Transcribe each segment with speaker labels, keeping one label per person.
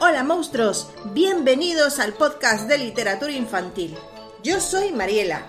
Speaker 1: Hola monstruos, bienvenidos al podcast de literatura infantil. Yo soy Mariela.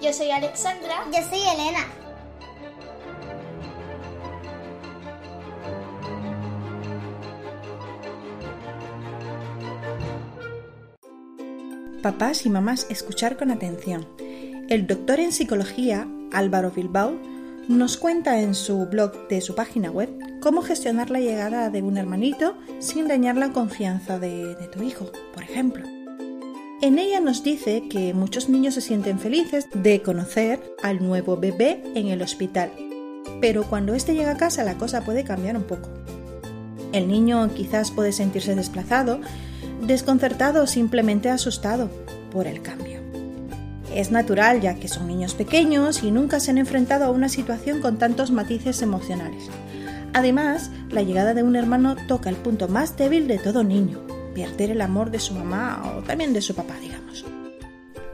Speaker 2: Yo soy Alexandra.
Speaker 3: Yo soy Elena.
Speaker 1: Papás y mamás, escuchar con atención. El doctor en psicología, Álvaro Bilbao, nos cuenta en su blog de su página web cómo gestionar la llegada de un hermanito sin dañar la confianza de, de, tu hijo, por ejemplo. En ella nos dice que muchos niños se sienten felices de conocer al nuevo bebé en el hospital, pero cuando éste llega a casa la cosa puede cambiar un poco. El niño quizás puede sentirse desplazado, desconcertado o simplemente asustado por el cambio. Es natural ya que son niños pequeños y nunca se han enfrentado a una situación con tantos matices emocionales. Además, la llegada de un hermano toca el punto más débil de todo niño, perder el amor de su mamá o también de su papá, digamos.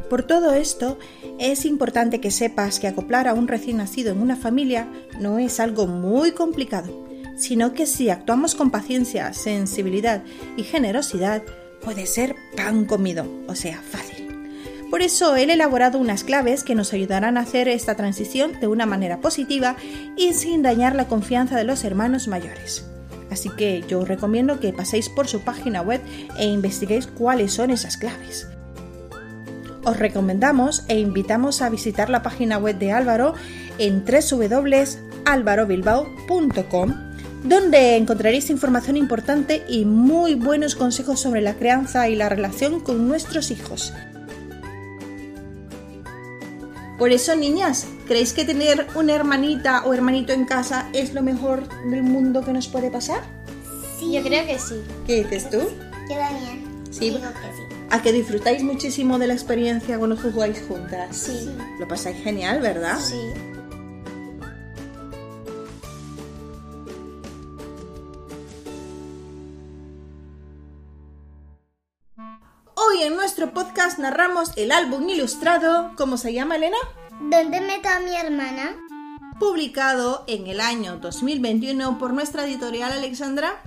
Speaker 1: Por todo esto, es importante que sepas que acoplar a un recién nacido en una familia no es algo muy complicado, sino que si actuamos con paciencia, sensibilidad y generosidad, puede ser pan comido, o sea, fácil. Por eso he elaborado unas claves que nos ayudarán a hacer esta transición de una manera positiva y sin dañar la confianza de los hermanos mayores. Así que yo os recomiendo que paséis por su página web e investiguéis cuáles son esas claves. Os recomendamos e invitamos a visitar la página web de Álvaro en www.alvarobilbao.com donde encontraréis información importante y muy buenos consejos sobre la crianza y la relación con nuestros hijos. Por eso, niñas, ¿creéis que tener una hermanita o hermanito en casa es lo mejor del mundo que nos puede pasar?
Speaker 2: Sí. Yo creo que sí.
Speaker 1: ¿Qué dices tú?
Speaker 3: Yo también.
Speaker 1: Sí.
Speaker 3: Digo que sí.
Speaker 1: ¿A que disfrutáis muchísimo de la experiencia cuando jugáis juntas?
Speaker 2: Sí.
Speaker 1: Lo pasáis genial, ¿verdad?
Speaker 2: Sí.
Speaker 1: Hoy en nuestro podcast narramos el álbum ilustrado, ¿cómo se llama, Elena?
Speaker 3: ¿Dónde meto a mi hermana?
Speaker 1: Publicado en el año 2021 por nuestra editorial Alexandra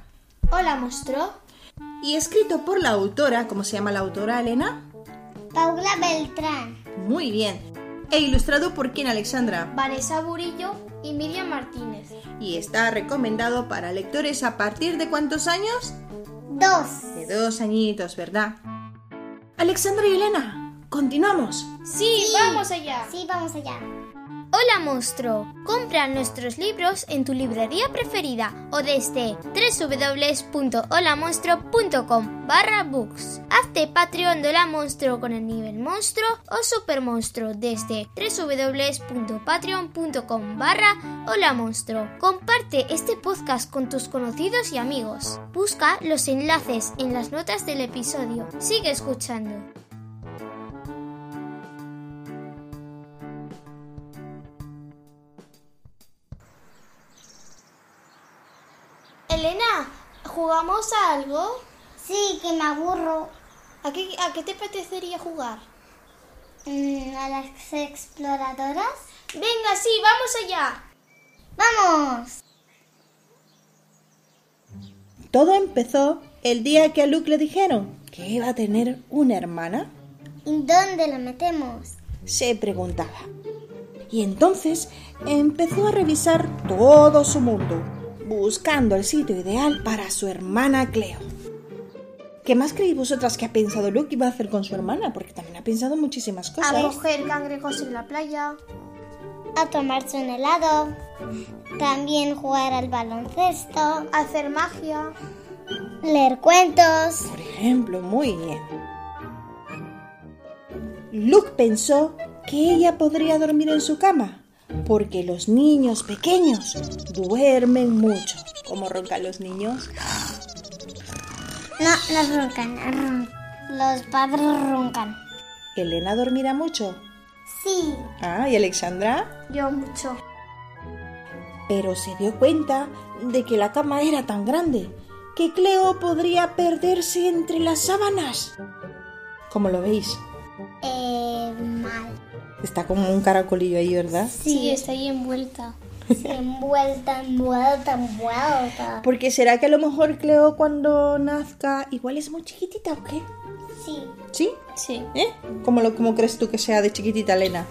Speaker 2: Hola, monstruo.
Speaker 1: y escrito por la autora, ¿cómo se llama la autora, Elena?
Speaker 3: Paula Beltrán.
Speaker 1: Muy bien. E ilustrado por quién, Alexandra?
Speaker 2: Vanessa Burillo y Miriam Martínez.
Speaker 1: Y está recomendado para lectores a partir de cuántos años?
Speaker 3: Dos.
Speaker 1: De dos añitos, ¿verdad? Alexandra y Elena, continuamos.
Speaker 2: Sí, vamos allá.
Speaker 3: Sí, vamos allá.
Speaker 4: Hola monstruo, compra nuestros libros en tu librería preferida o desde www.holamonstruo.com barra books. Hazte Patreon de la monstruo con el nivel monstruo o super monstruo desde www.patreon.com barra hola monstruo. Comparte este podcast con tus conocidos y amigos. Busca los enlaces en las notas del episodio. Sigue escuchando.
Speaker 2: Elena, ¿jugamos a algo?
Speaker 3: Sí, que me aburro.
Speaker 2: ¿A qué, a qué te apetecería jugar?
Speaker 3: Mm, ¿A las exploradoras?
Speaker 2: Venga, sí, vamos allá.
Speaker 3: ¡Vamos!
Speaker 1: Todo empezó el día que a Luke le dijeron que iba a tener una hermana.
Speaker 3: ¿Y dónde la metemos?
Speaker 1: Se preguntaba. Y entonces empezó a revisar todo su mundo, buscando el sitio ideal para su hermana Cleo. ¿Qué más creéis vosotras que ha pensado Luke iba a hacer con su hermana? Porque también ha pensado muchísimas
Speaker 2: A
Speaker 1: cosas.
Speaker 2: coger cangrejos en la playa.
Speaker 3: A tomarse un helado. También jugar al baloncesto.
Speaker 2: a Hacer magia.
Speaker 3: Leer cuentos.
Speaker 1: Por ejemplo, muy bien. Luke pensó que ella podría dormir en su cama, porque los niños pequeños duermen mucho. ¿Cómo roncan los niños?
Speaker 3: No, no roncan. Los padres roncan.
Speaker 1: ¿Elena dormirá mucho?
Speaker 3: Sí.
Speaker 1: Ah, ¿y Alexandra?
Speaker 2: Yo mucho.
Speaker 1: Pero se dio cuenta de que la cama era tan grande que Cleo podría perderse entre las sábanas. ¿Cómo lo veis?
Speaker 3: Eh, mal.
Speaker 1: Está como un caracolillo ahí, ¿verdad?
Speaker 2: Sí, está ahí envuelta.
Speaker 3: Sí, envuelta, envuelta, envuelta.
Speaker 1: Porque será que a lo mejor Cleo cuando nazca igual es muy chiquitita o qué?
Speaker 3: Sí,
Speaker 1: ¿Sí?
Speaker 2: Sí.
Speaker 1: ¿Eh? ¿Cómo, lo, ¿Cómo crees tú que sea de chiquitita, Elena?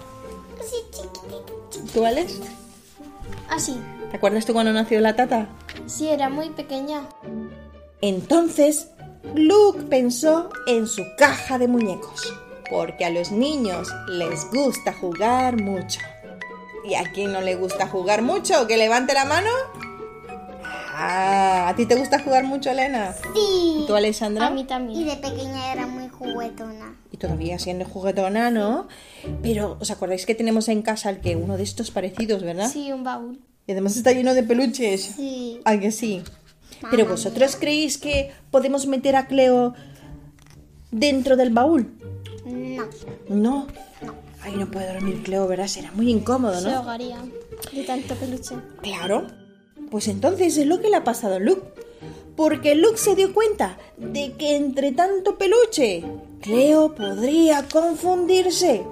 Speaker 3: sí, chiquitita.
Speaker 1: ¿Tú, Alex?
Speaker 2: Ah, sí.
Speaker 1: ¿Te acuerdas tú cuando nació la tata?
Speaker 2: Sí, era muy pequeña.
Speaker 1: Entonces, Luke pensó en su caja de muñecos, porque a los niños les gusta jugar mucho. ¿Y a quién no le gusta jugar mucho? ¿Que levante la mano? Ah, ¿a ti te gusta jugar mucho, Elena?
Speaker 3: Sí.
Speaker 1: ¿Y tú, Alessandra?
Speaker 2: A mí
Speaker 3: Y
Speaker 2: también.
Speaker 3: de pequeña era muy juguetona.
Speaker 1: Y todavía siendo juguetona, ¿no? Pero, ¿os acordáis que tenemos en casa el que uno de estos parecidos, verdad?
Speaker 2: Sí, un baúl.
Speaker 1: Y además está lleno de peluches.
Speaker 3: Sí.
Speaker 1: ¿A que sí? Pero vosotros creéis que podemos meter a Cleo dentro del baúl?
Speaker 3: No.
Speaker 1: No. Ay, no puede dormir Cleo, ¿verdad? Será muy incómodo,
Speaker 2: Se
Speaker 1: ¿no?
Speaker 2: ahogaría de tanto peluche.
Speaker 1: Claro. Pues entonces es lo que le ha pasado a Luke. Porque Luke se dio cuenta de que entre tanto peluche, Cleo podría confundirse.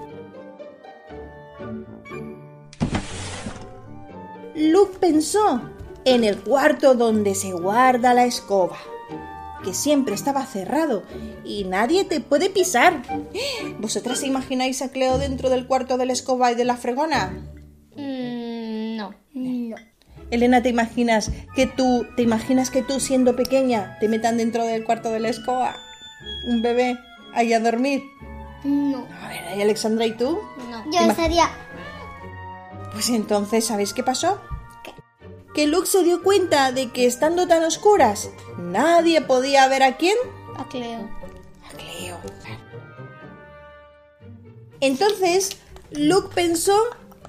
Speaker 1: Luke pensó en el cuarto donde se guarda la escoba, que siempre estaba cerrado y nadie te puede pisar. ¿Vosotras imagináis a Cleo dentro del cuarto de la escoba y de la fregona?
Speaker 2: Mm, no.
Speaker 3: No.
Speaker 1: Elena, ¿te imaginas que tú, te imaginas que tú siendo pequeña te metan dentro del cuarto de la escoba? Un bebé ahí a dormir.
Speaker 3: No.
Speaker 1: A ver, ¿y Alexandra y tú?
Speaker 2: No.
Speaker 3: Yo estaría.
Speaker 1: Pues entonces, ¿sabéis qué pasó? Que Luke se dio cuenta de que estando tan oscuras, nadie podía ver a quién.
Speaker 2: A Cleo.
Speaker 1: A Cleo. Entonces, Luke pensó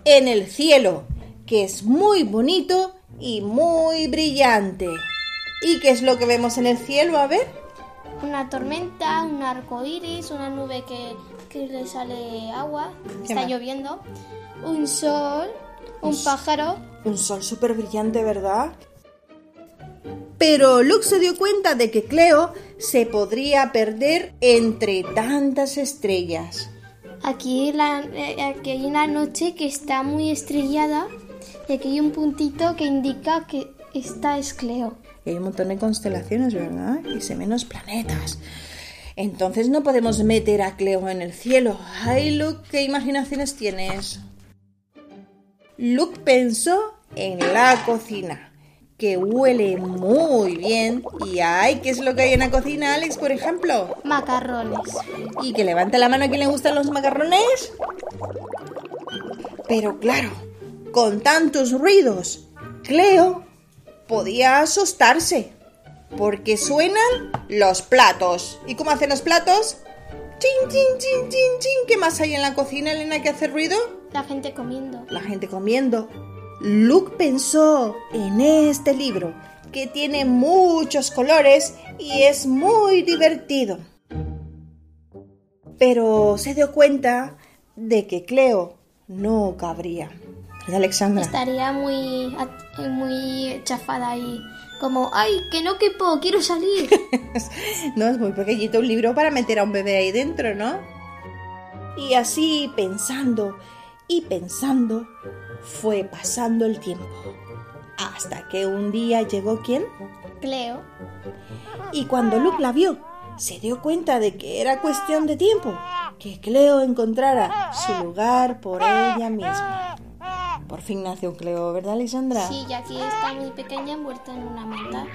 Speaker 1: en el cielo, que es muy bonito y muy brillante. ¿Y qué es lo que vemos en el cielo? A ver.
Speaker 2: Una tormenta, un arco iris, una nube que, que le sale agua,
Speaker 1: ¿Qué
Speaker 2: está
Speaker 1: más?
Speaker 2: lloviendo, un sol, un pájaro.
Speaker 1: Un sol súper brillante, ¿verdad? Pero Luke se dio cuenta de que Cleo se podría perder entre tantas estrellas.
Speaker 2: Aquí, la, eh, aquí hay una noche que está muy estrellada y aquí hay un puntito que indica que esta es Cleo.
Speaker 1: Y hay un montón de constelaciones, ¿verdad? Y se menos planetas. Entonces no podemos meter a Cleo en el cielo. Ay, Luke, ¿qué imaginaciones tienes? Luke pensó en la cocina, que huele muy bien. Y ay, ¿qué es lo que hay en la cocina, Alex, por ejemplo?
Speaker 2: Macarrones.
Speaker 1: Y que levante la mano a quien le gustan los macarrones. Pero claro, con tantos ruidos, Cleo podía asustarse. Porque suenan los platos. ¿Y cómo hacen los platos? Chin, chin, chin, chin, chin. ¿Qué más hay en la cocina, Elena, que hace ruido?
Speaker 2: La gente comiendo.
Speaker 1: La gente comiendo. Luke pensó en este libro, que tiene muchos colores y es muy divertido. Pero se dio cuenta de que Cleo no cabría. ¿Verdad, Alexandra?
Speaker 2: Estaría muy, muy chafada ahí. Como, ay, que no quepo, quiero salir.
Speaker 1: No, es muy pequeñito un libro para meter a un bebé ahí dentro, ¿no? Y así, pensando y pensando, fue pasando el tiempo. Hasta que un día llegó quién?
Speaker 2: Cleo.
Speaker 1: Y cuando Luke la vio, se dio cuenta de que era cuestión de tiempo que Cleo encontrara su lugar por ella misma. Por fin nació Cleo, ¿verdad, Lisandra?
Speaker 2: Sí, y aquí está muy pequeña envuelta en una manta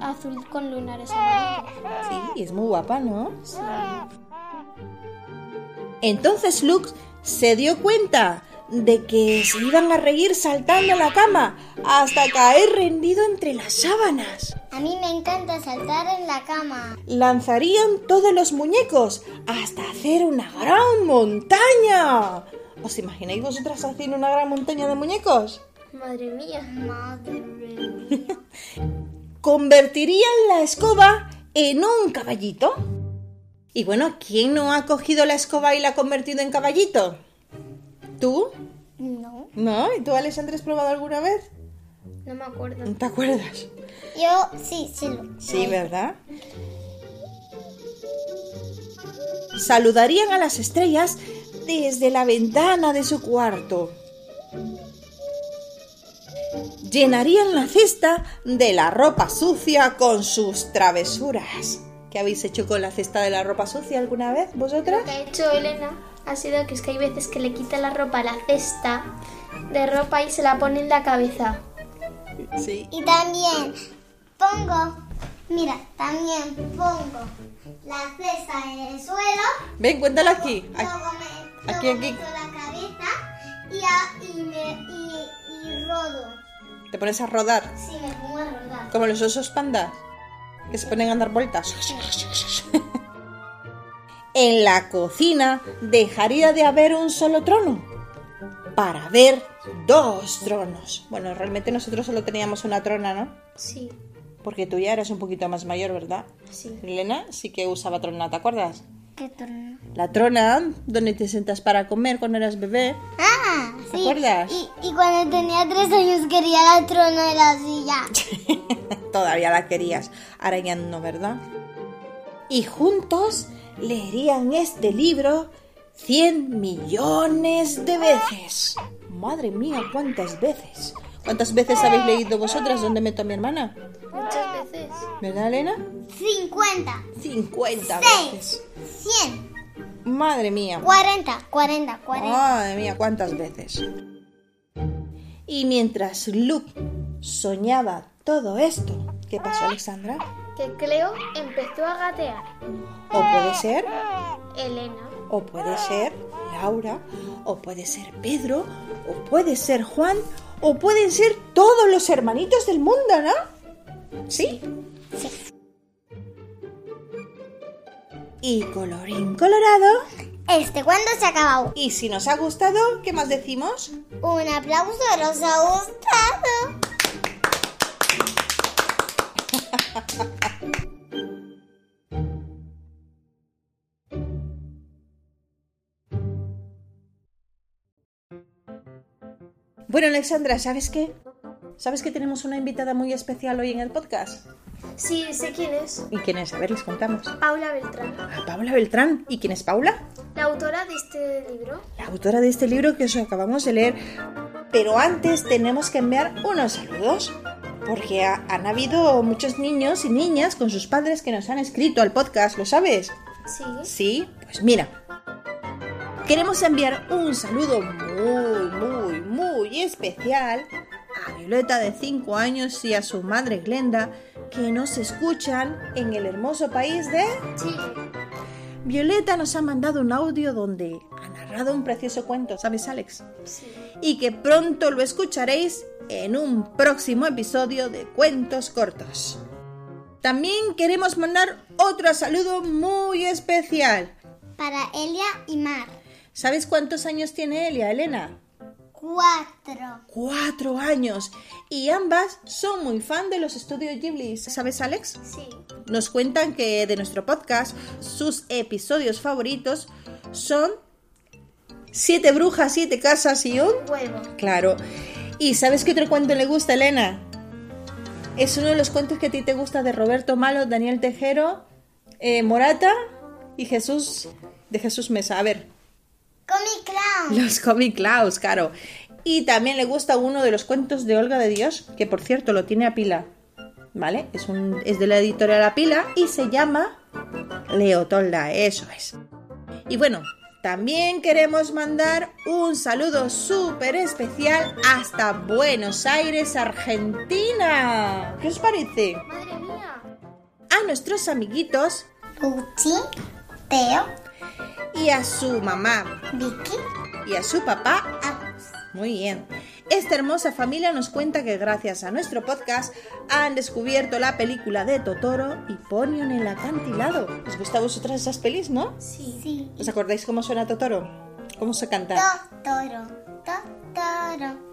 Speaker 2: azul con lunares amarillos.
Speaker 1: Sí, y es muy guapa, ¿no?
Speaker 2: Sí.
Speaker 1: Entonces Luke se dio cuenta de que se iban a reír saltando a la cama hasta caer rendido entre las sábanas.
Speaker 3: A mí me encanta saltar en la cama.
Speaker 1: Lanzarían todos los muñecos hasta hacer una gran montaña. ¿Os imagináis vosotras haciendo una gran montaña de muñecos?
Speaker 2: Madre mía.
Speaker 3: Madre mía.
Speaker 1: Convertirían la escoba en un caballito. Y bueno, ¿quién no ha cogido la escoba y la ha convertido en caballito? ¿Tú?
Speaker 3: No.
Speaker 1: ¿No? ¿Y tú, Alessandra, has probado alguna vez?
Speaker 2: No me acuerdo.
Speaker 1: ¿No te acuerdas?
Speaker 3: Yo sí, sí. lo-
Speaker 1: Sí, ¿verdad? saludarían a las estrellas desde la ventana de su cuarto. Llenarían la cesta de la ropa sucia con sus travesuras. ¿Qué habéis hecho con la cesta de la ropa sucia alguna vez vosotras?
Speaker 2: Lo que ha hecho Elena ha sido que es que hay veces que le quita la ropa a la cesta de ropa y se la pone en la cabeza.
Speaker 1: Sí.
Speaker 3: Y también pongo, mira, también pongo la cesta en el suelo.
Speaker 1: Ven, cuéntala aquí.
Speaker 3: Luego
Speaker 1: Aquí.
Speaker 3: me,
Speaker 1: aquí,
Speaker 3: luego
Speaker 1: aquí.
Speaker 3: meto la cabeza y, a- y, me, y, y rodo.
Speaker 1: Te pones a rodar,
Speaker 3: Sí, me pongo a rodar.
Speaker 1: como los osos pandas, que se ponen a dar vueltas. En la cocina dejaría de haber un solo trono para haber dos tronos. Bueno, realmente nosotros solo teníamos una trona, ¿no?
Speaker 2: Sí,
Speaker 1: Porque tú ya eres un poquito más mayor, ¿verdad?
Speaker 2: sí.
Speaker 1: Elena sí que usaba trona, ¿te acuerdas?
Speaker 3: ¿Qué turno?
Speaker 1: La trona donde te sentas para comer cuando eras bebé.
Speaker 3: Ah,
Speaker 1: ¿Te
Speaker 3: sí.
Speaker 1: acuerdas?
Speaker 3: Y, y cuando tenía tres años quería la trona de la silla.
Speaker 1: Todavía la querías. No, ¿verdad? Y juntos leerían este libro 100 millones de veces. Madre mía, ¿cuántas veces? ¿Cuántas veces habéis leído vosotras ¿Dónde meto a mi hermana?
Speaker 2: Muchas veces.
Speaker 1: ¿Verdad, Elena?
Speaker 3: 50,
Speaker 1: 50
Speaker 3: Seis.
Speaker 1: veces.
Speaker 3: 100,
Speaker 1: Madre mía.
Speaker 3: 40, 40, 40.
Speaker 1: Madre mía, cuántas veces. Y mientras Luke soñaba todo esto, ¿qué pasó, Alexandra?
Speaker 2: Que Cleo empezó a gatear.
Speaker 1: O puede ser,
Speaker 2: Elena.
Speaker 1: o puede ser Laura, o puede ser Pedro, o puede ser Juan, o pueden ser todos los hermanitos del mundo, ¿no? ¿Sí? Y colorín colorado.
Speaker 3: Este cuando se ha acabado.
Speaker 1: Y si nos ha gustado, ¿qué más decimos?
Speaker 3: Un aplauso, nos ha gustado.
Speaker 1: Bueno, Alexandra, ¿sabes qué? ¿Sabes que tenemos una invitada muy especial hoy en el podcast?
Speaker 2: Sí, sé quién es.
Speaker 1: ¿Y quién es? A ver, les contamos.
Speaker 2: Paula Beltrán.
Speaker 1: A Paula Beltrán. ¿Y quién es Paula?
Speaker 2: La autora de este libro.
Speaker 1: La autora de este libro que os acabamos de leer. Pero antes tenemos que enviar unos saludos. Porque ha- han habido muchos niños y niñas con sus padres que nos han escrito al podcast, ¿lo sabes?
Speaker 2: Sí.
Speaker 1: Sí, pues mira. Queremos enviar un saludo muy, muy, muy especial a Violeta de 5 años y a su madre Glenda que nos escuchan en el hermoso país de...
Speaker 2: Chile.
Speaker 1: Violeta nos ha mandado un audio donde ha narrado un precioso cuento, ¿sabes Alex?
Speaker 2: Sí.
Speaker 1: Y que pronto lo escucharéis en un próximo episodio de Cuentos Cortos. También queremos mandar otro saludo muy especial.
Speaker 3: Para Elia y Mar.
Speaker 1: ¿Sabes cuántos años tiene Elia, Elena?
Speaker 3: Cuatro.
Speaker 1: Cuatro años. Y ambas son muy fan de los estudios Ghibli. ¿Sabes, Alex?
Speaker 2: Sí.
Speaker 1: Nos cuentan que de nuestro podcast, sus episodios favoritos son Siete brujas, siete casas y un...
Speaker 2: Huevo.
Speaker 1: Claro. ¿Y sabes qué otro cuento le gusta, Elena? Es uno de los cuentos que a ti te gusta de Roberto Malo, Daniel Tejero, eh, Morata y Jesús de Jesús Mesa. A ver,
Speaker 3: Comic Clown.
Speaker 1: los Comic Clouds, claro. Y también le gusta uno de los cuentos de Olga de Dios, que por cierto lo tiene a pila. ¿Vale? Es, un, es de la editorial A Pila y se llama Leotolda, eso es. Y bueno, también queremos mandar un saludo súper especial hasta Buenos Aires, Argentina. ¿Qué os parece?
Speaker 2: Madre mía.
Speaker 1: A nuestros amiguitos
Speaker 3: Puchi. Teo.
Speaker 1: Y a su mamá
Speaker 3: Vicky.
Speaker 1: y a su papá
Speaker 3: Agus.
Speaker 1: Muy bien. Esta hermosa familia nos cuenta que gracias a nuestro podcast han descubierto la película de Totoro y Ponyo en el acantilado. ¿Os gusta a vosotras esas pelis, no?
Speaker 2: Sí.
Speaker 3: Sí.
Speaker 1: ¿Os acordáis cómo suena Totoro? ¿Cómo se canta?
Speaker 3: Totoro. Totoro.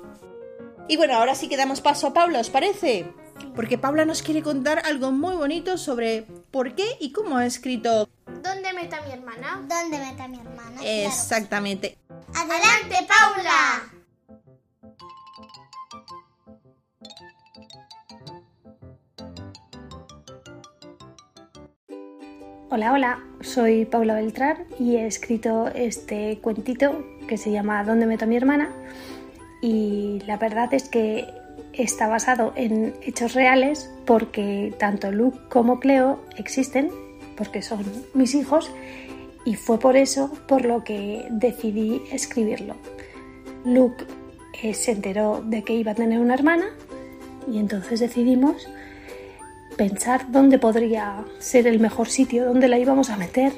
Speaker 1: Y bueno, ahora sí que damos paso a Paula, ¿os parece? Porque Paula nos quiere contar algo muy bonito sobre por qué y cómo ha escrito
Speaker 2: ¿Dónde meta mi hermana?
Speaker 3: ¿Dónde mete a mi hermana?
Speaker 1: exactamente.
Speaker 3: Claro. ¡Adelante, Paula!
Speaker 5: Hola, hola, soy Paula Beltrán y he escrito este cuentito que se llama ¿Dónde meto a mi hermana? Y la verdad es que está basado en hechos reales porque tanto Luke como Cleo existen, porque son mis hijos, y fue por eso por lo que decidí escribirlo. Luke eh, se enteró de que iba a tener una hermana y entonces decidimos pensar dónde podría ser el mejor sitio, dónde la íbamos a meter.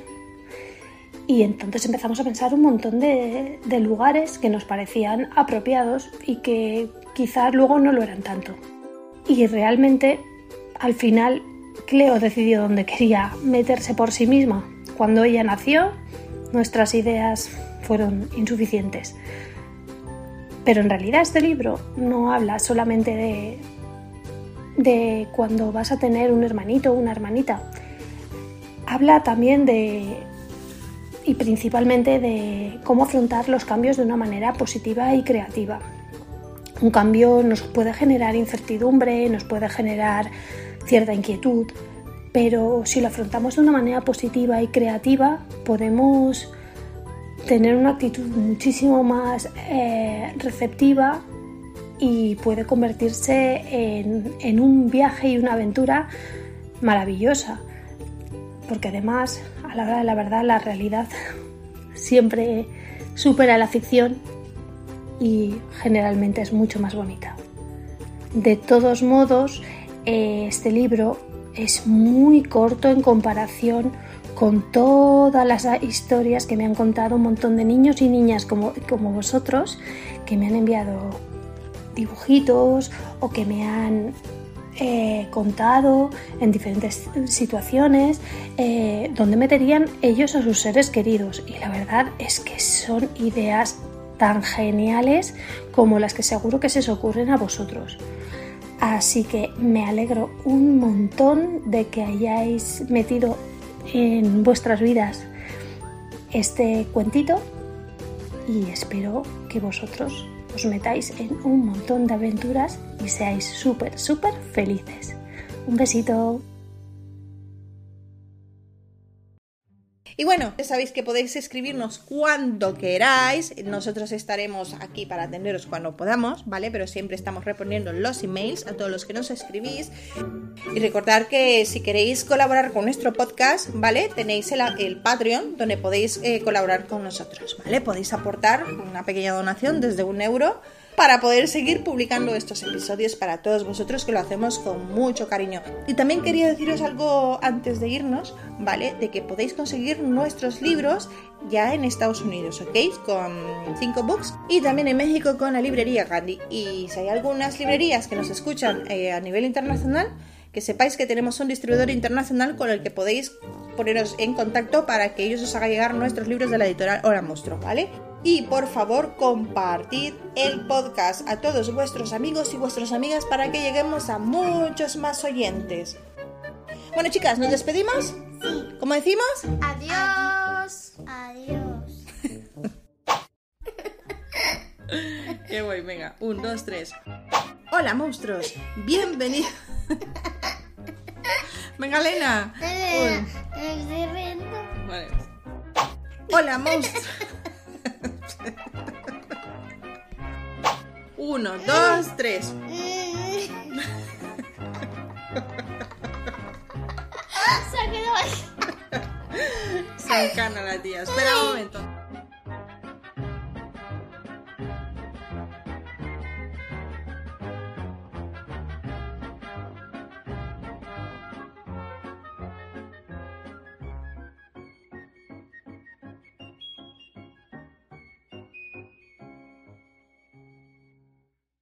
Speaker 5: Y entonces empezamos a pensar un montón de, lugares que nos parecían apropiados y que quizás luego no lo eran tanto. Y realmente, al final, Cleo decidió dónde quería meterse por sí misma. Cuando ella nació, nuestras ideas fueron insuficientes. Pero en realidad este libro no habla solamente de, de cuando vas a tener un hermanito o una hermanita. Habla también de, y principalmente de cómo afrontar los cambios de una manera positiva y creativa. Un cambio nos puede generar incertidumbre, nos puede generar cierta inquietud, pero si lo afrontamos de una manera positiva y creativa, podemos tener una actitud muchísimo más eh, receptiva y puede convertirse en, un viaje y una aventura maravillosa. Porque además, a la hora de la verdad, la realidad siempre supera la ficción y generalmente es mucho más bonita. De todos modos, este libro es muy corto en comparación con todas las historias que me han contado un montón de niños y niñas como, como vosotros, que me han enviado dibujitos o que me han eh, contado en diferentes situaciones eh, donde meterían ellos a sus seres queridos. Y la verdad es que son ideas tan geniales como las que seguro que se os ocurren a vosotros. Así que me alegro un montón de que hayáis metido en vuestras vidas este cuentito y espero que vosotros os metáis en un montón de aventuras y seáis súper, súper felices. Un besito.
Speaker 1: Y bueno, ya sabéis que podéis escribirnos cuando queráis. Nosotros estaremos aquí para atenderos cuando podamos, ¿vale? Pero siempre estamos reponiendo los emails a todos los que nos escribís. Y recordar que si queréis colaborar con nuestro podcast, ¿vale? Tenéis el, Patreon donde podéis eh, colaborar con nosotros, ¿vale? Podéis aportar una pequeña donación desde un euro para poder seguir publicando estos episodios para todos vosotros que lo hacemos con mucho cariño. Y también quería deciros algo antes de irnos, ¿vale? De que podéis conseguir nuestros libros ya en Estados Unidos, ¿ok? Con 5 books y también en México con la librería Gandhi. Y si hay algunas librerías que nos escuchan eh, a nivel internacional, que sepáis que tenemos un distribuidor internacional con el que podéis poneros en contacto para que ellos os hagan llegar nuestros libros de la editorial Hora Monstruo, ¿vale? Y por favor compartid el podcast a todos vuestros amigos y vuestras amigas para que lleguemos a muchos más oyentes. Bueno chicas, ¿nos despedimos?
Speaker 3: Sí.
Speaker 1: ¿Cómo decimos?
Speaker 2: Adiós.
Speaker 3: Adiós.
Speaker 1: Qué guay, venga. Un, dos, tres. Hola monstruos, bienvenidos. venga, Elena. Vale. Hola monstruos. Uno, dos, tres.
Speaker 2: Se ha quedado ahí.
Speaker 1: Encana la tía. Espera un momento.